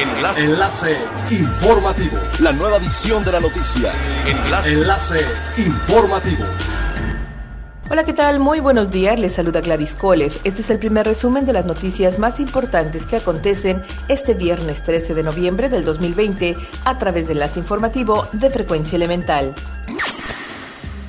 Enlace. Enlace informativo. La nueva edición de la noticia. Enlace. Enlace informativo. Hola, ¿qué tal? Muy buenos días. Les saluda Gladys Kolev. Este es el primer resumen de las noticias más importantes que acontecen este viernes 13 de noviembre del 2020 a través del enlace informativo de Frecuencia Elemental.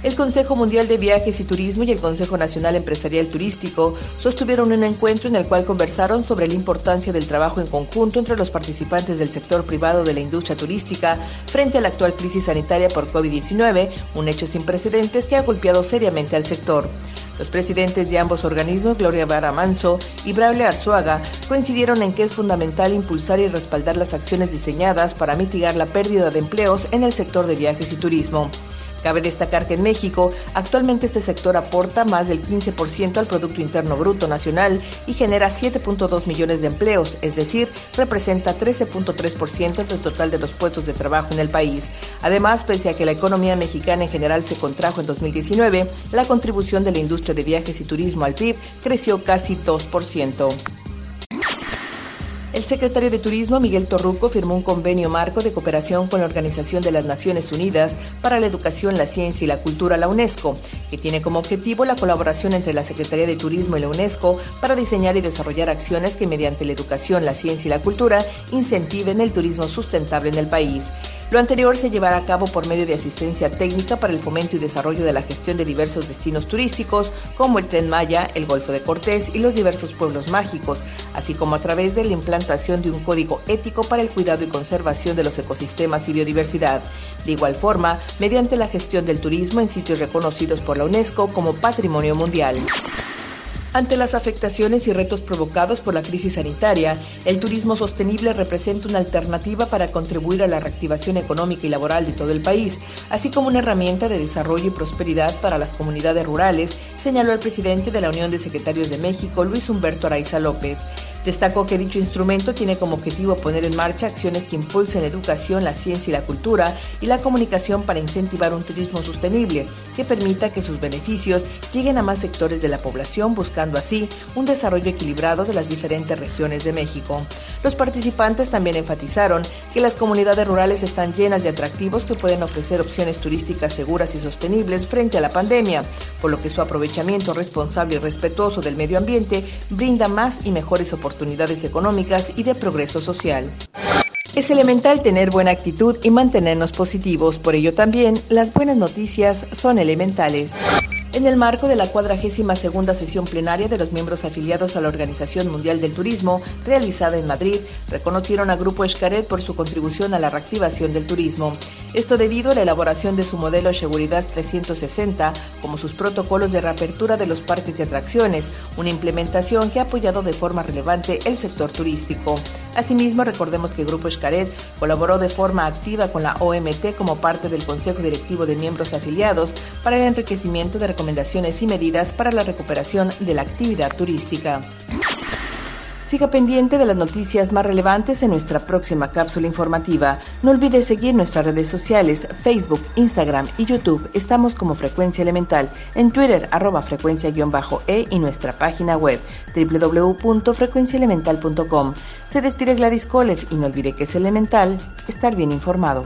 El Consejo Mundial de Viajes y Turismo y el Consejo Nacional Empresarial Turístico sostuvieron un encuentro en el cual conversaron sobre la importancia del trabajo en conjunto entre los participantes del sector privado de la industria turística frente a la actual crisis sanitaria por COVID-19, un hecho sin precedentes que ha golpeado seriamente al sector. Los presidentes de ambos organismos, Gloria Vara Manso y Braille Arzuaga, coincidieron en que es fundamental impulsar y respaldar las acciones diseñadas para mitigar la pérdida de empleos en el sector de viajes y turismo. Cabe destacar que en México actualmente este sector aporta más del 15% al Producto Interno Bruto Nacional y genera 7.2 millones de empleos, es decir, representa 13.3% del total de los puestos de trabajo en el país. Además, pese a que la economía mexicana en general se contrajo en 2019, la contribución de la industria de viajes y turismo al PIB creció casi 2%. El secretario de Turismo, Miguel Torruco, firmó un convenio marco de cooperación con la Organización de las Naciones Unidas para la Educación, la Ciencia y la Cultura, la UNESCO, que tiene como objetivo la colaboración entre la Secretaría de Turismo y la UNESCO para diseñar y desarrollar acciones que mediante la educación, la ciencia y la cultura incentiven el turismo sustentable en el país. Lo anterior se llevará a cabo por medio de asistencia técnica para el fomento y desarrollo de la gestión de diversos destinos turísticos, como el Tren Maya, el Golfo de Cortés y los diversos pueblos mágicos, así como a través de la implantación de un código ético para el cuidado y conservación de los ecosistemas y biodiversidad. De igual forma, mediante la gestión del turismo en sitios reconocidos por la UNESCO como Patrimonio Mundial. Ante las afectaciones y retos provocados por la crisis sanitaria, el turismo sostenible representa una alternativa para contribuir a la reactivación económica y laboral de todo el país, así como una herramienta de desarrollo y prosperidad para las comunidades rurales, señaló el presidente de la Unión de Secretarios de México, Luis Humberto Araiza López. Destacó que dicho instrumento tiene como objetivo poner en marcha acciones que impulsen la educación, la ciencia y la cultura y la comunicación para incentivar un turismo sostenible que permita que sus beneficios lleguen a más sectores de la población, buscando así un desarrollo equilibrado de las diferentes regiones de México. Los participantes también enfatizaron que las comunidades rurales están llenas de atractivos que pueden ofrecer opciones turísticas seguras y sostenibles frente a la pandemia, por lo que su aprovechamiento responsable y respetuoso del medio ambiente brinda más y mejores oportunidades económicas y de progreso social. Es elemental tener buena actitud y mantenernos positivos, por ello también las buenas noticias son elementales. En el marco de la 42 segunda sesión plenaria de los miembros afiliados a la Organización Mundial del Turismo, realizada en Madrid, reconocieron a Grupo Escaret por su contribución a la reactivación del turismo. Esto debido a la elaboración de su modelo Seguridad 360, como sus protocolos de reapertura de los parques de atracciones, una implementación que ha apoyado de forma relevante el sector turístico. Asimismo, recordemos que Grupo Escaret colaboró de forma activa con la OMT como parte del Consejo Directivo de Miembros Afiliados para el enriquecimiento de recomendaciones y medidas para la recuperación de la actividad turística. Siga pendiente de las noticias más relevantes en nuestra próxima cápsula informativa. No olvide seguir nuestras redes sociales, Facebook, Instagram y YouTube. Estamos como Frecuencia Elemental, en Twitter arroba frecuencia-e y nuestra página web www.frecuenciaelemental.com. Se despide Gladys Kolev y no olvide que es elemental estar bien informado.